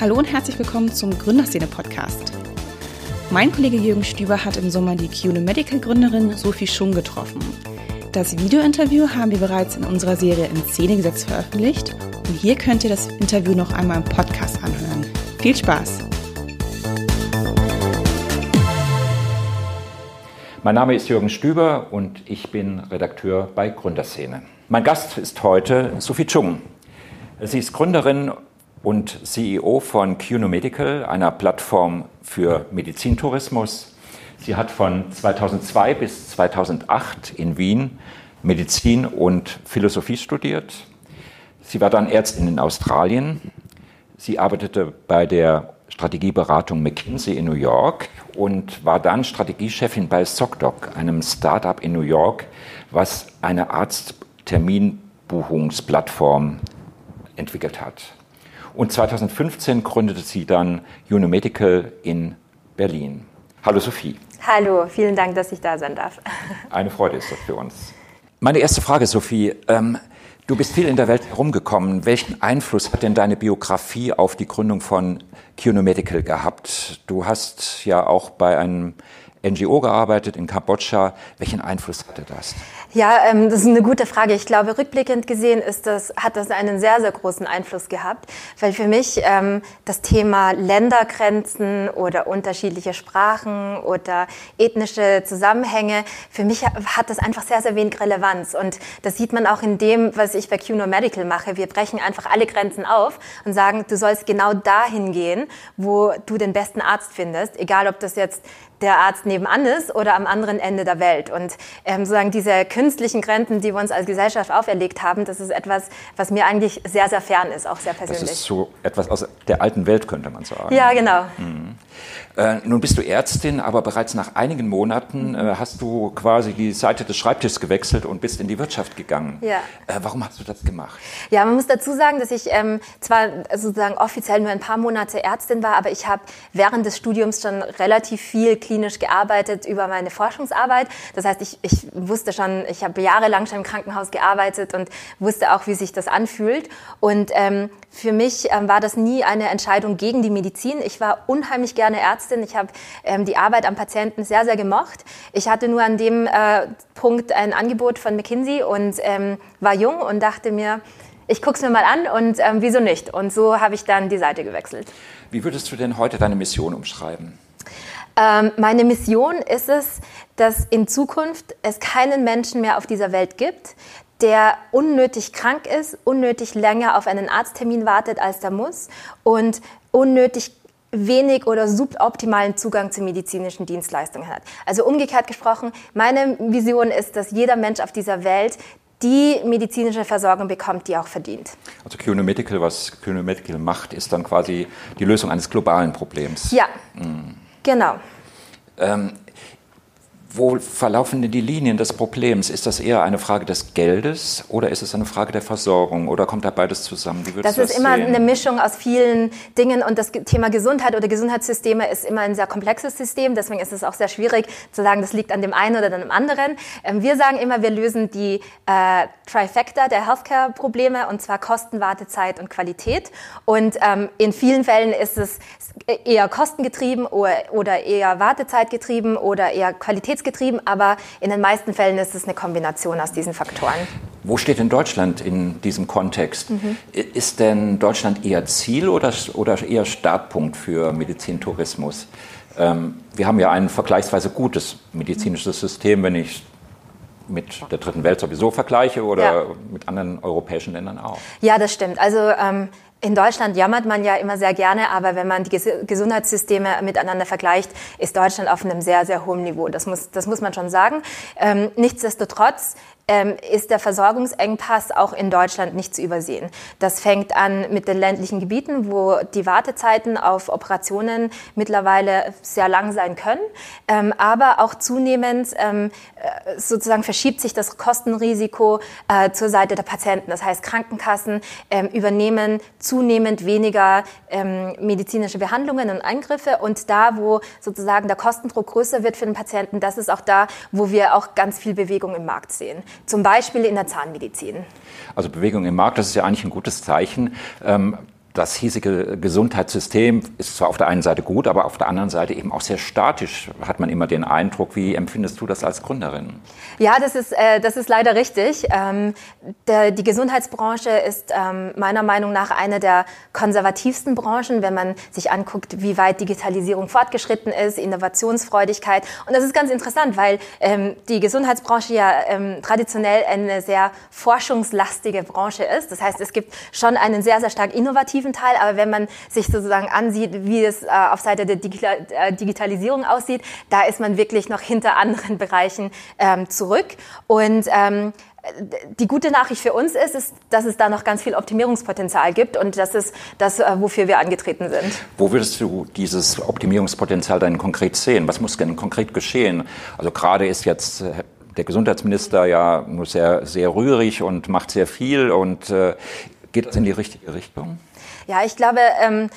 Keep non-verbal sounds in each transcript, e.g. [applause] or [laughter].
Hallo und herzlich willkommen zum Gründerszene-Podcast. Mein Kollege Jürgen Stüber hat im Sommer die QNO Medical Gründerin Sophie Schung getroffen. Das Videointerview haben wir bereits in unserer Serie in Szene gesetzt veröffentlicht und hier könnt ihr das Interview noch einmal im Podcast anhören. Viel Spaß! Mein Name ist Jürgen Stüber und ich bin Redakteur bei Gründerszene. Mein Gast ist heute Sophie Chung. Sie ist Gründerin und CEO von QNO Medical, einer Plattform für Medizintourismus. Sie hat von 2002 bis 2008 in Wien Medizin und Philosophie studiert. Sie war dann Ärztin in Australien. Sie arbeitete bei der Strategieberatung McKinsey in New York und war dann Strategiechefin bei ZocDoc, einem Startup in New York, was eine Arztterminbuchungsplattform entwickelt hat. Und 2015 gründete sie dann Unomedical in Berlin. Hallo Sophie. Hallo, vielen Dank, dass ich da sein darf. [laughs] Eine Freude ist das für uns. Meine erste Frage, Sophie. Ähm, du bist viel in der Welt herumgekommen. Welchen Einfluss hat denn deine Biografie auf die Gründung von Kyono Medical gehabt? Du hast ja auch bei einem NGO gearbeitet in Kambodscha. Welchen Einfluss hatte das? Ja, ähm, das ist eine gute Frage. Ich glaube, rückblickend gesehen ist das, hat das einen sehr, sehr großen Einfluss gehabt, weil für mich ähm, das Thema Ländergrenzen oder unterschiedliche Sprachen oder ethnische Zusammenhänge, für mich hat das einfach sehr, sehr wenig Relevanz. Und das sieht man auch in dem, was ich bei QNO Medical mache. Wir brechen einfach alle Grenzen auf und sagen, du sollst genau dahin gehen, wo du den besten Arzt findest, egal ob das jetzt der Arzt nebenan ist oder am anderen Ende der Welt. Und ähm, sozusagen diese künstlichen Grenzen, die wir uns als Gesellschaft auferlegt haben, das ist etwas, was mir eigentlich sehr, sehr fern ist, auch sehr persönlich. Das ist so etwas aus der alten Welt, könnte man sagen. Ja, genau. Mhm. Äh, nun bist du Ärztin, aber bereits nach einigen Monaten äh, hast du quasi die Seite des Schreibtisches gewechselt und bist in die Wirtschaft gegangen. Ja. Äh, warum hast du das gemacht? Ja, man muss dazu sagen, dass ich ähm, zwar sozusagen offiziell nur ein paar Monate Ärztin war, aber ich habe während des Studiums schon relativ viel klinisch gearbeitet über meine Forschungsarbeit. Das heißt, ich, ich wusste schon, ich habe jahrelang schon im Krankenhaus gearbeitet und wusste auch, wie sich das anfühlt. Und ähm, für mich ähm, war das nie eine Entscheidung gegen die Medizin. Ich war unheimlich gerne Ärztin. Ich habe ähm, die Arbeit am Patienten sehr, sehr gemocht. Ich hatte nur an dem äh, Punkt ein Angebot von McKinsey und ähm, war jung und dachte mir, ich gucke es mir mal an und ähm, wieso nicht? Und so habe ich dann die Seite gewechselt. Wie würdest du denn heute deine Mission umschreiben? Ähm, meine Mission ist es, dass in Zukunft es keinen Menschen mehr auf dieser Welt gibt, der unnötig krank ist, unnötig länger auf einen Arzttermin wartet, als er muss und unnötig wenig oder suboptimalen Zugang zu medizinischen Dienstleistungen hat. Also umgekehrt gesprochen, meine Vision ist, dass jeder Mensch auf dieser Welt die medizinische Versorgung bekommt, die auch verdient. Also QNO Medical, was QNO Medical macht, ist dann quasi die Lösung eines globalen Problems. Ja, mhm. genau. Ähm, wo verlaufen denn die Linien des Problems? Ist das eher eine Frage des Geldes oder ist es eine Frage der Versorgung oder kommt da beides zusammen? Das, das ist immer sehen? eine Mischung aus vielen Dingen und das Thema Gesundheit oder Gesundheitssysteme ist immer ein sehr komplexes System. Deswegen ist es auch sehr schwierig zu sagen, das liegt an dem einen oder dem anderen. Ähm, wir sagen immer, wir lösen die äh, Trifecta der Healthcare-Probleme und zwar Kosten, Wartezeit und Qualität. Und ähm, in vielen Fällen ist es eher kostengetrieben oder, oder eher Wartezeitgetrieben oder eher Qualität qualitätsgetrieben, aber in den meisten Fällen ist es eine Kombination aus diesen Faktoren. Wo steht denn Deutschland in diesem Kontext? Mhm. Ist denn Deutschland eher Ziel oder, oder eher Startpunkt für Medizintourismus? Ähm, wir haben ja ein vergleichsweise gutes medizinisches System, wenn ich mit der dritten Welt sowieso vergleiche oder ja. mit anderen europäischen Ländern auch. Ja, das stimmt. Also ähm, in Deutschland jammert man ja immer sehr gerne, aber wenn man die Gesundheitssysteme miteinander vergleicht, ist Deutschland auf einem sehr, sehr hohen Niveau. Das muss, das muss man schon sagen. Ähm, nichtsdestotrotz ähm, ist der Versorgungsengpass auch in Deutschland nicht zu übersehen. Das fängt an mit den ländlichen Gebieten, wo die Wartezeiten auf Operationen mittlerweile sehr lang sein können, ähm, aber auch zunehmend ähm, äh, sozusagen verschiebt sich das Kostenrisiko äh, zur Seite der Patienten. Das heißt, Krankenkassen ähm, übernehmen zunehmend weniger ähm, medizinische Behandlungen und Eingriffe und da, wo sozusagen der Kostendruck größer wird für den Patienten, das ist auch da, wo wir auch ganz viel Bewegung im Markt sehen zum Beispiel in der Zahnmedizin. Also Bewegung im Markt, das ist ja eigentlich ein gutes Zeichen. Ähm, das hiesige Gesundheitssystem ist zwar auf der einen Seite gut, aber auf der anderen Seite eben auch sehr statisch, hat man immer den Eindruck. Wie empfindest du das als Gründerin? Ja, das ist, äh, das ist leider richtig. Ähm, der, die Gesundheitsbranche ist ähm, meiner Meinung nach eine der konservativsten Branchen, wenn man sich anguckt, wie weit Digitalisierung fortgeschritten ist, Innovationsfreudigkeit. Und das ist ganz interessant, weil ähm, die Gesundheitsbranche ja ähm, traditionell eine sehr forschungslastige Branche ist. Das heißt, es gibt schon einen sehr, sehr stark innovativen Teil, aber wenn man sich sozusagen ansieht, wie es äh, auf Seite der äh, Digitalisierung aussieht, da ist man wirklich noch hinter anderen Bereichen ähm, zurück. Und ähm, die gute Nachricht für uns ist, ist, dass es da noch ganz viel Optimierungspotenzial gibt und das ist das, äh, wofür wir angetreten sind. Wo würdest du dieses Optimierungspotenzial dann konkret sehen? Was muss denn konkret geschehen? Also gerade ist jetzt äh, der Gesundheitsminister ja nur sehr, sehr rührig und macht sehr viel und äh, geht das in die richtige Richtung? Ja, ich glaube, ähm,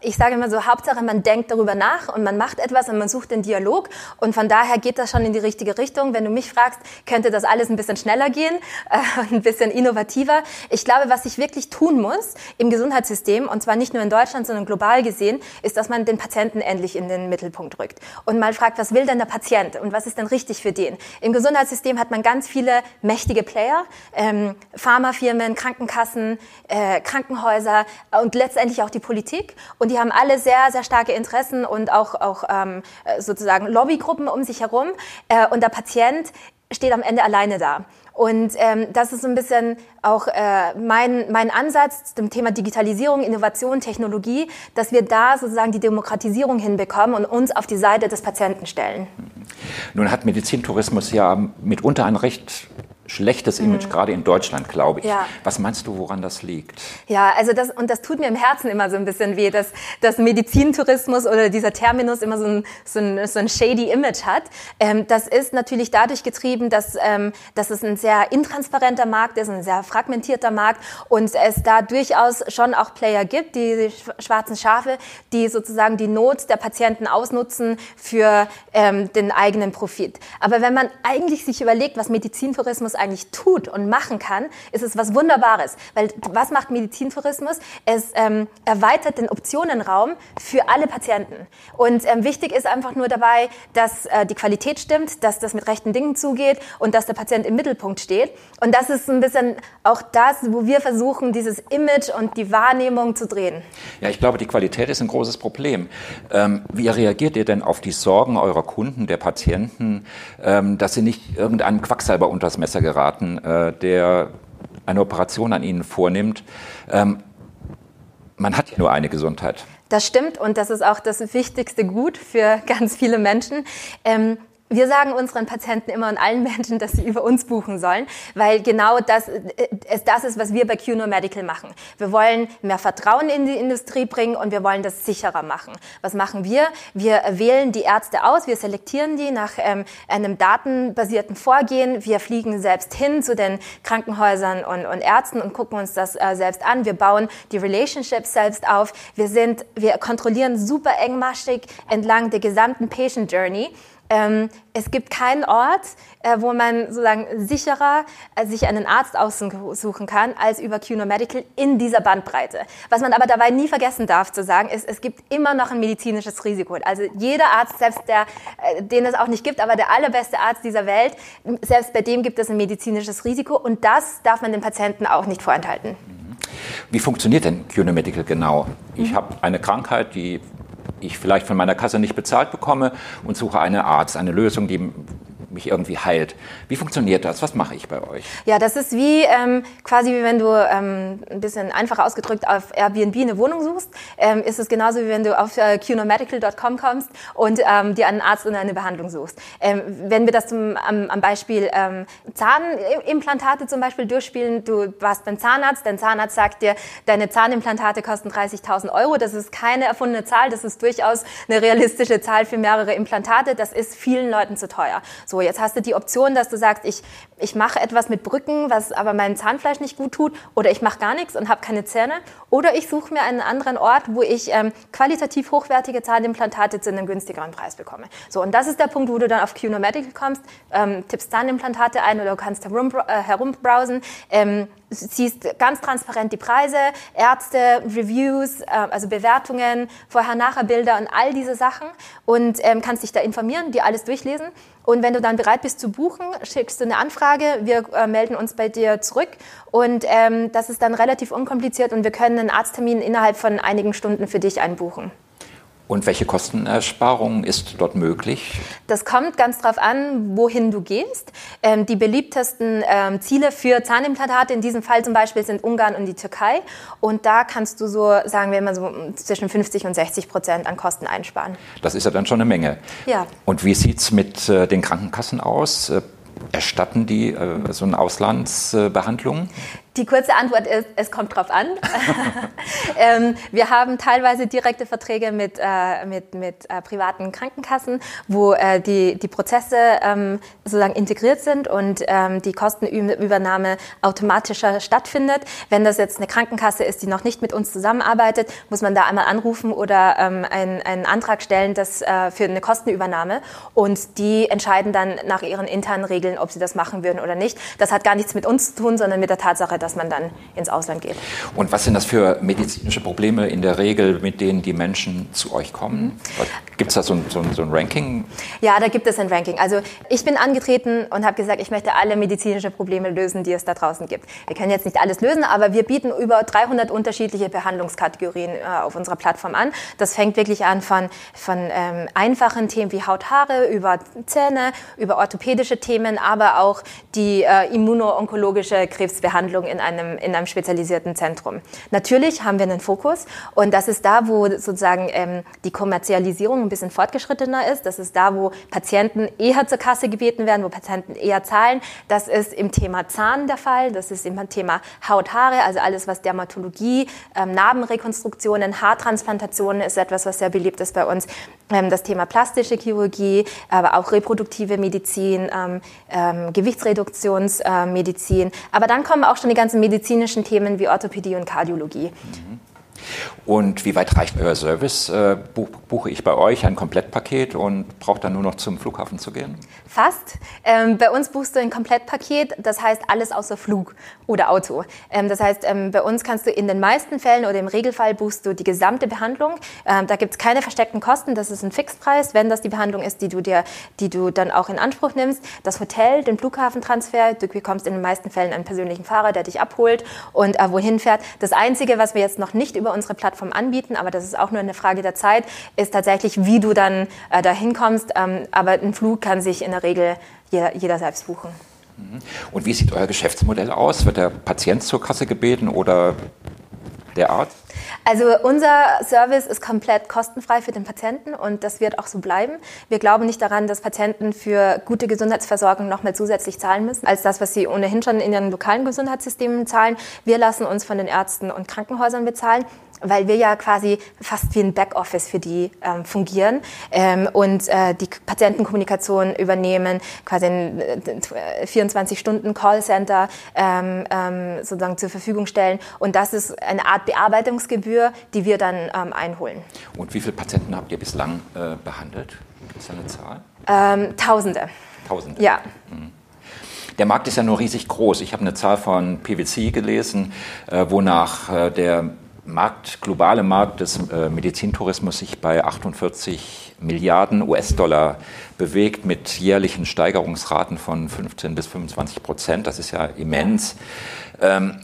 ich sage immer so, Hauptsache man denkt darüber nach und man macht etwas und man sucht den Dialog und von daher geht das schon in die richtige Richtung. Wenn du mich fragst, könnte das alles ein bisschen schneller gehen, [laughs] äh, ein bisschen innovativer. Ich glaube, was sich wirklich tun muss im Gesundheitssystem und zwar nicht nur in Deutschland, sondern global gesehen, ist, dass man den Patienten endlich in den Mittelpunkt rückt und mal fragt, was will denn der Patient und was ist denn richtig für den? Im Gesundheitssystem hat man ganz viele mächtige Player, ähm, Pharmafirmen, Krankenkassen, äh, Krankenhäuser und letztendlich auch die Politik. Und die haben alle sehr, sehr starke Interessen und auch, auch ähm, sozusagen Lobbygruppen um sich herum. Äh, und der Patient steht am Ende alleine da. Und ähm, das ist so ein bisschen auch äh, mein, mein Ansatz zum Thema Digitalisierung, Innovation, Technologie, dass wir da sozusagen die Demokratisierung hinbekommen und uns auf die Seite des Patienten stellen. Nun hat Medizintourismus ja mitunter ein recht schlechtes Image, mhm. gerade in Deutschland, glaube ich. Ja. Was meinst du, woran das liegt? Ja, also das, und das tut mir im Herzen immer so ein bisschen weh, dass, dass Medizintourismus oder dieser Terminus immer so ein, so ein, so ein shady Image hat. Ähm, das ist natürlich dadurch getrieben, dass, ähm, dass es ein sehr intransparenter Markt ist, ein sehr fragmentierter Markt und es da durchaus schon auch Player gibt, die schwarzen Schafe, die sozusagen die Not der Patienten ausnutzen für ähm, den eigenen Profit. Aber wenn man eigentlich sich überlegt, was Medizintourismus Medizintourismus eigentlich tut und machen kann, ist es was Wunderbares. Weil was macht Medizintourismus? Es ähm, erweitert den Optionenraum für alle Patienten. Und ähm, wichtig ist einfach nur dabei, dass äh, die Qualität stimmt, dass das mit rechten Dingen zugeht und dass der Patient im Mittelpunkt steht. Und das ist ein bisschen auch das, wo wir versuchen, dieses Image und die Wahrnehmung zu drehen. Ja, ich glaube, die Qualität ist ein großes Problem. Ähm, wie reagiert ihr denn auf die Sorgen eurer Kunden, der Patienten, ähm, dass sie nicht irgendeinem Quacksalber unters Messer geraten, äh, der eine Operation an ihnen vornimmt. Ähm, man hat ja nur eine Gesundheit. Das stimmt und das ist auch das wichtigste Gut für ganz viele Menschen. Ähm, wir sagen unseren Patienten immer und allen [laughs] Menschen, dass sie über uns buchen sollen, weil genau das, äh, das ist, was wir bei QNO Medical machen. Wir wollen mehr Vertrauen in die Industrie bringen und wir wollen das sicherer machen. Was machen wir? Wir wählen die Ärzte aus, wir selektieren die nach ähm, einem datenbasierten Vorgehen. Wir fliegen selbst hin zu den Krankenhäusern und, und Ärzten und gucken uns das äh, selbst an. Wir bauen die Relationships selbst auf. Wir sind, wir kontrollieren super engmaschig entlang der gesamten Patient Journey. Ähm, es gibt keinen Ort, äh, wo man sozusagen sicherer äh, sich einen Arzt aussuchen kann als über QNO Medical in dieser Bandbreite. Was man aber dabei nie vergessen darf zu sagen, ist, es gibt immer noch ein medizinisches Risiko. Also jeder Arzt, selbst der, äh, den es auch nicht gibt, aber der allerbeste Arzt dieser Welt, selbst bei dem gibt es ein medizinisches Risiko und das darf man den Patienten auch nicht vorenthalten. Wie funktioniert denn QNO Medical genau? Ich mhm. habe eine Krankheit, die ich vielleicht von meiner Kasse nicht bezahlt bekomme und suche einen Arzt, eine Lösung, die mich irgendwie heilt. Wie funktioniert das? Was mache ich bei euch? Ja, das ist wie ähm, quasi wie wenn du ähm, ein bisschen einfacher ausgedrückt auf Airbnb eine Wohnung suchst, ähm, ist es genauso wie wenn du auf äh, qnomedical.com kommst und ähm, dir einen Arzt und eine Behandlung suchst. Ähm, wenn wir das zum, am, am Beispiel ähm, Zahnimplantate zum Beispiel durchspielen, du warst beim Zahnarzt, dein Zahnarzt sagt dir, deine Zahnimplantate kosten 30.000 Euro. Das ist keine erfundene Zahl, das ist durchaus eine realistische Zahl für mehrere Implantate. Das ist vielen Leuten zu teuer. So, jetzt hast du die Option, dass du sagst, ich, ich mache etwas mit Brücken, was aber meinem Zahnfleisch nicht gut tut, oder ich mache gar nichts und habe keine Zähne, oder ich suche mir einen anderen Ort, wo ich ähm, qualitativ hochwertige Zahnimplantate zu einem günstigeren Preis bekomme. So, und das ist der Punkt, wo du dann auf QNO Medical kommst, ähm, tippst Zahnimplantate ein oder du kannst herum, äh, herumbrowsen. Ähm, siehst ganz transparent die Preise, Ärzte, Reviews, äh, also Bewertungen, Vorher-Nachher-Bilder und all diese Sachen und ähm, kannst dich da informieren, dir alles durchlesen. Und wenn du dann bereit bist zu buchen, schickst du eine Anfrage, wir äh, melden uns bei dir zurück und ähm, das ist dann relativ unkompliziert und wir können einen Arzttermin innerhalb von einigen Stunden für dich einbuchen. Und welche Kostenersparung ist dort möglich? Das kommt ganz drauf an, wohin du gehst. Ähm, die beliebtesten ähm, Ziele für Zahnimplantate in diesem Fall zum Beispiel sind Ungarn und die Türkei. Und da kannst du so, sagen wir mal so zwischen 50 und 60 Prozent an Kosten einsparen. Das ist ja dann schon eine Menge. Ja. Und wie sieht es mit äh, den Krankenkassen aus? Äh, erstatten die äh, so eine Auslandsbehandlung? Die kurze Antwort ist, es kommt drauf an. [laughs] ähm, wir haben teilweise direkte Verträge mit, äh, mit, mit äh, privaten Krankenkassen, wo äh, die, die Prozesse ähm, sozusagen integriert sind und ähm, die Kostenübernahme automatischer stattfindet. Wenn das jetzt eine Krankenkasse ist, die noch nicht mit uns zusammenarbeitet, muss man da einmal anrufen oder ähm, einen, einen Antrag stellen das, äh, für eine Kostenübernahme. Und die entscheiden dann nach ihren internen Regeln, ob sie das machen würden oder nicht. Das hat gar nichts mit uns zu tun, sondern mit der Tatsache, dass man dann ins Ausland geht. Und was sind das für medizinische Probleme in der Regel, mit denen die Menschen zu euch kommen? Gibt es da so ein, so, ein, so ein, Ranking? Ja, da gibt es ein Ranking. Also ich bin angetreten und habe gesagt, ich möchte alle medizinischen Probleme lösen, die es da draußen gibt. Wir können jetzt nicht alles lösen, aber wir bieten über 300 unterschiedliche Behandlungskategorien äh, auf unserer Plattform an. Das fängt wirklich an von, von ähm, einfachen Themen wie Haut, Haare, über Zähne, über orthopädische Themen, aber auch die äh, immuno-onkologische Krebsbehandlung in einem, in einem spezialisierten Zentrum. Natürlich haben wir einen Fokus und das ist da, wo sozusagen ähm, die Kommerzialisierung ein bisschen fortgeschrittener ist. Das ist da, wo Patienten eher zur Kasse gebeten werden, wo Patienten eher zahlen. Das ist im Thema Zahn der Fall. Das ist im Thema Haut, Haare, also alles, was Dermatologie, ähm, Narbenrekonstruktionen, Haartransplantationen ist etwas, was sehr beliebt ist bei uns. Ähm, das Thema plastische Chirurgie, aber auch reproduktive Medizin, ähm, ähm, Gewichtsreduktionsmedizin. aber dann kommen auch schon die ganzen medizinischen Themen wie Orthopädie und Kardiologie. Mhm. Und wie weit reicht euer Service? Äh, buche ich bei euch ein Komplettpaket und brauche dann nur noch zum Flughafen zu gehen? Fast. Ähm, bei uns buchst du ein Komplettpaket, das heißt alles außer Flug oder Auto. Ähm, das heißt, ähm, bei uns kannst du in den meisten Fällen oder im Regelfall buchst du die gesamte Behandlung. Ähm, da gibt es keine versteckten Kosten, das ist ein Fixpreis, wenn das die Behandlung ist, die du dir, die du dann auch in Anspruch nimmst. Das Hotel, den Flughafentransfer, du bekommst in den meisten Fällen einen persönlichen Fahrer, der dich abholt und äh, wohin fährt. Das Einzige, was wir jetzt noch nicht über unsere Plattform anbieten, aber das ist auch nur eine Frage der Zeit, ist tatsächlich, wie du dann äh, dahin kommst. Ähm, aber ein Flug kann sich in der Regel jeder, jeder selbst buchen. Mhm. Und wie sieht euer Geschäftsmodell aus? Wird der Patient zur Kasse gebeten oder der Arzt? Also unser Service ist komplett kostenfrei für den Patienten und das wird auch so bleiben. Wir glauben nicht daran, dass Patienten für gute Gesundheitsversorgung nochmal zusätzlich zahlen müssen, als das, was sie ohnehin schon in ihren lokalen Gesundheitssystemen zahlen. Wir lassen uns von den Ärzten und Krankenhäusern bezahlen weil wir ja quasi fast wie ein Backoffice für die ähm, fungieren ähm, und äh, die Patientenkommunikation übernehmen, quasi ein äh, 24-Stunden-Callcenter ähm, ähm, sozusagen zur Verfügung stellen. Und das ist eine Art Bearbeitungsgebühr, die wir dann ähm, einholen. Und wie viele Patienten habt ihr bislang äh, behandelt? Gibt es eine Zahl? Ähm, Tausende. Tausende? Ja. Mhm. Der Markt ist ja nur riesig groß. Ich habe eine Zahl von PwC gelesen, äh, wonach äh, der Markt, globale Markt des äh, Medizintourismus sich bei 48 Milliarden US-Dollar bewegt mit jährlichen Steigerungsraten von 15 bis 25 Prozent. Das ist ja immens. Ähm,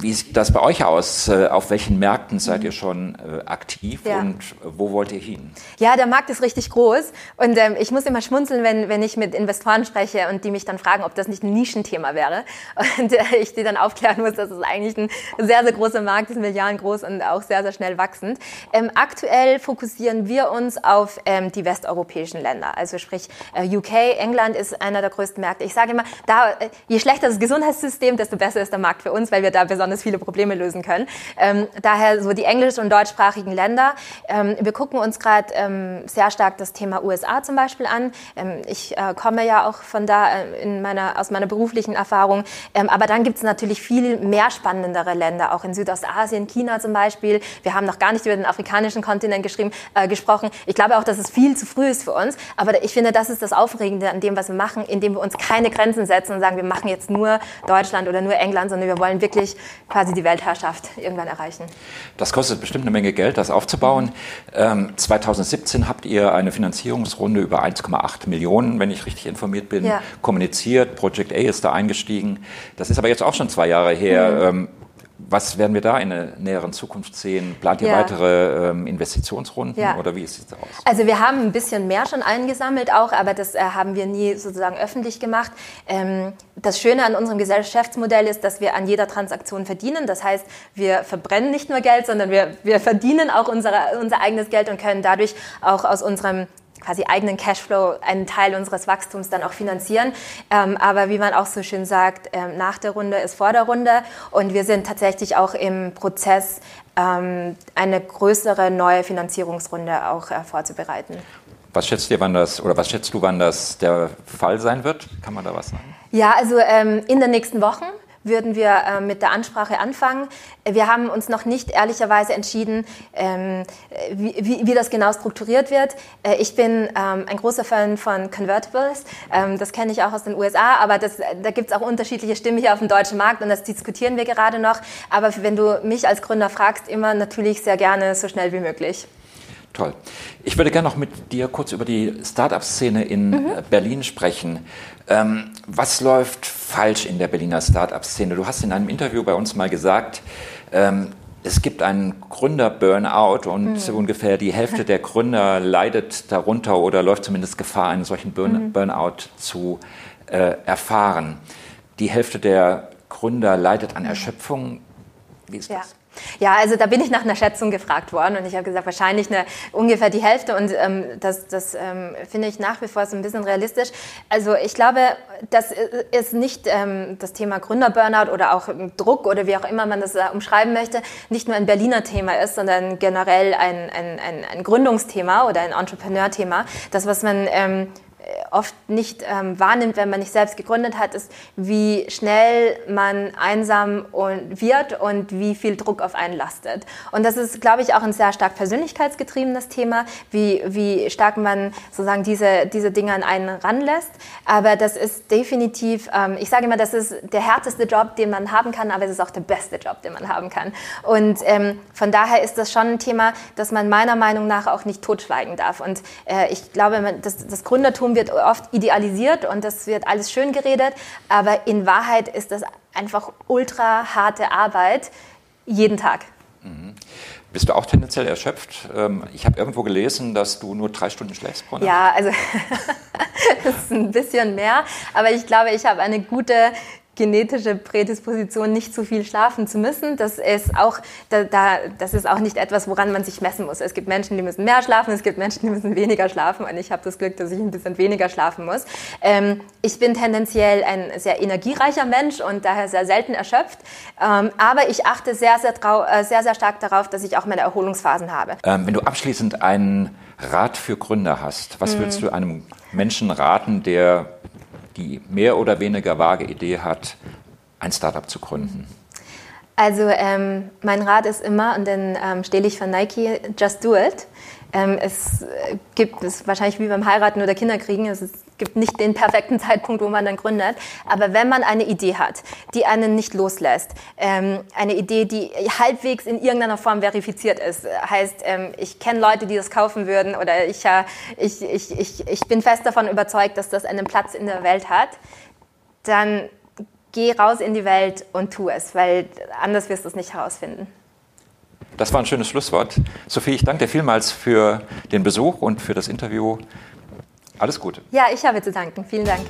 wie sieht das bei euch aus? Äh, auf welchen Märkten seid ihr schon äh, aktiv ja. und wo wollt ihr hin? Ja, der Markt ist richtig groß und ähm, ich muss immer schmunzeln, wenn, wenn ich mit Investoren spreche und die mich dann fragen, ob das nicht ein Nischenthema wäre. [laughs] Und äh, ich die dann aufklären muss, dass es eigentlich ein sehr, sehr großer Markt ist, Milliarden groß und auch sehr, sehr schnell wachsend. Ähm, aktuell fokussieren wir uns auf ähm, die westeuropäischen Länder, also sprich äh, UK, England ist einer der größten Märkte. Ich sage immer, da, äh, je schlechter das Gesundheitssystem, desto besser ist der Markt für uns, weil wir da besonders besonders viele Probleme lösen können. Ähm, daher so die englisch- und deutschsprachigen Länder. Ähm, wir gucken uns gerade ähm, sehr stark das Thema USA zum Beispiel an. Ähm, ich äh, komme ja auch von da äh, in meiner, aus meiner beruflichen Erfahrung. Ähm, aber dann gibt es natürlich viel mehr spannendere Länder, auch in Südostasien, China zum Beispiel. Wir haben noch gar nicht über den afrikanischen Kontinent geschrieben, äh, gesprochen. Ich glaube auch, dass es viel zu früh ist für uns. Aber ich finde, das ist das Aufregende an dem, was wir machen, indem wir uns keine Grenzen setzen und sagen, wir machen jetzt nur Deutschland oder nur England, sondern wir wollen wirklich quasi die Weltherrschaft irgendwann erreichen. Das kostet bestimmt eine Menge Geld, das aufzubauen. Ähm, 2017 habt ihr eine Finanzierungsrunde über 1,8 Millionen, wenn ich richtig informiert bin, ja. kommuniziert. Project A ist da eingestiegen. Das ist aber jetzt auch schon zwei Jahre her. Mhm. Ähm, was werden wir da in der näheren Zukunft sehen? Plant ihr ja. weitere ähm, Investitionsrunden ja. oder wie sieht es aus? Also wir haben ein bisschen mehr schon eingesammelt auch, aber das äh, haben wir nie sozusagen öffentlich gemacht. Ähm, das Schöne an unserem Geschäftsmodell ist, dass wir an jeder Transaktion verdienen. Das heißt, wir verbrennen nicht nur Geld, sondern wir, wir verdienen auch unsere, unser eigenes Geld und können dadurch auch aus unserem quasi eigenen Cashflow einen Teil unseres Wachstums dann auch finanzieren. Ähm, aber wie man auch so schön sagt, ähm, nach der Runde ist vor der Runde. Und wir sind tatsächlich auch im Prozess, ähm, eine größere neue Finanzierungsrunde auch äh, vorzubereiten. Was schätzt ihr, wann das oder was schätzt du, wann das der Fall sein wird? Kann man da was sagen? Ja, also ähm, in den nächsten Wochen würden wir äh, mit der Ansprache anfangen. Wir haben uns noch nicht ehrlicherweise entschieden, ähm, wie, wie, wie, das genau strukturiert wird. Äh, ich bin ähm, ein großer Fan von Convertibles. Ähm, das kenne ich auch aus den USA, aber das, da gibt es auch unterschiedliche Stimmen hier auf dem deutschen Markt und das diskutieren wir gerade noch. Aber wenn du mich als Gründer fragst, immer natürlich sehr gerne so schnell wie möglich. Toll. Ich würde gerne noch mit dir kurz über die Startup-Szene in mhm. Berlin sprechen. Ähm, was läuft falsch in der Berliner Startup-Szene? Du hast in einem Interview bei uns mal gesagt, ähm, es gibt einen Gründer-Burnout und mhm. ungefähr die Hälfte [laughs] der Gründer leidet darunter oder läuft zumindest Gefahr, einen solchen Burn mhm. Burnout zu äh, erfahren. Die Hälfte der Gründer leidet an mhm. Erschöpfung. Wie ist ja. das? Ja, also da bin ich nach einer Schätzung gefragt worden und ich habe gesagt, wahrscheinlich eine, ungefähr die Hälfte und ähm, das, das ähm, finde ich nach wie vor so ein bisschen realistisch. Also ich glaube, das ist nicht ähm, das Thema Gründerburnout oder auch Druck oder wie auch immer man das äh, umschreiben möchte, nicht nur ein Berliner Thema ist, sondern generell ein, ein, ein, ein Gründungsthema oder ein Entrepreneur-Thema. Das, was man ähm, oft nicht ähm, wahrnimmt, wenn man nicht selbst gegründet hat, ist, wie schnell man einsam und wird und wie viel Druck auf einen lastet. Und das ist, glaube ich, auch ein sehr stark persönlichkeitsgetriebenes Thema, wie, wie stark man sozusagen diese, diese Dinge an einen ranlässt. Aber das ist definitiv, ähm, ich sage immer, das ist der härteste Job, den man haben kann, aber es ist auch der beste Job, den man haben kann. Und ähm, von daher ist das schon ein Thema, das man meiner Meinung nach auch nicht totschweigen darf. Und äh, ich glaube, das, das Gründertum wird oft idealisiert und das wird alles schön geredet, aber in Wahrheit ist das einfach ultra harte Arbeit jeden Tag. Mhm. Bist du auch tendenziell erschöpft? Ähm, ich habe irgendwo gelesen, dass du nur drei Stunden schläfst pro Nacht. Ja, also [laughs] das ist ein bisschen mehr, aber ich glaube, ich habe eine gute genetische Prädisposition, nicht zu viel schlafen zu müssen. Das ist auch, da, da, das ist auch nicht etwas, woran man sich messen muss. Es gibt Menschen, die müssen mehr schlafen, es gibt Menschen, die müssen weniger schlafen und ich habe das Glück, dass ich ein bisschen weniger schlafen muss. Ähm, ich bin tendenziell ein sehr energiereicher Mensch und daher sehr selten erschöpft, ähm, aber ich achte sehr, sehr, äh, sehr, sehr stark darauf, dass ich auch meine Erholungsphasen habe. Ähm, wenn du abschließend einen Rat für Gründer hast, was würdest du einem Menschen raten, der die mehr oder weniger vage Idee hat, ein Startup zu gründen? Also ähm, mein Rat ist immer, und dann ähm, stehle ich von Nike, just do it. Ähm, es gibt es wahrscheinlich wie beim Heiraten oder Kinderkriegen, es gibt nicht den perfekten [laughs] Zeitpunkt, wo man dann gründet. Aber wenn man eine Idee hat, die einen nicht loslässt, ähm, eine Idee, die halbwegs in irgendeiner Form verifiziert ist, heißt, ähm, ich kenne Leute, die das kaufen würden oder ich, äh, ich, ich, ich, ich bin fest davon überzeugt, dass das einen Platz in der Welt hat, dann geh raus in die Welt und tu es, weil anders wirst du es nicht herausfinden. Das war ein schönes Schlusswort. Sophie, ich danke dir vielmals für den Besuch und für das Interview. Alles Gute. Ja, ich habe zu danken. Vielen Dank.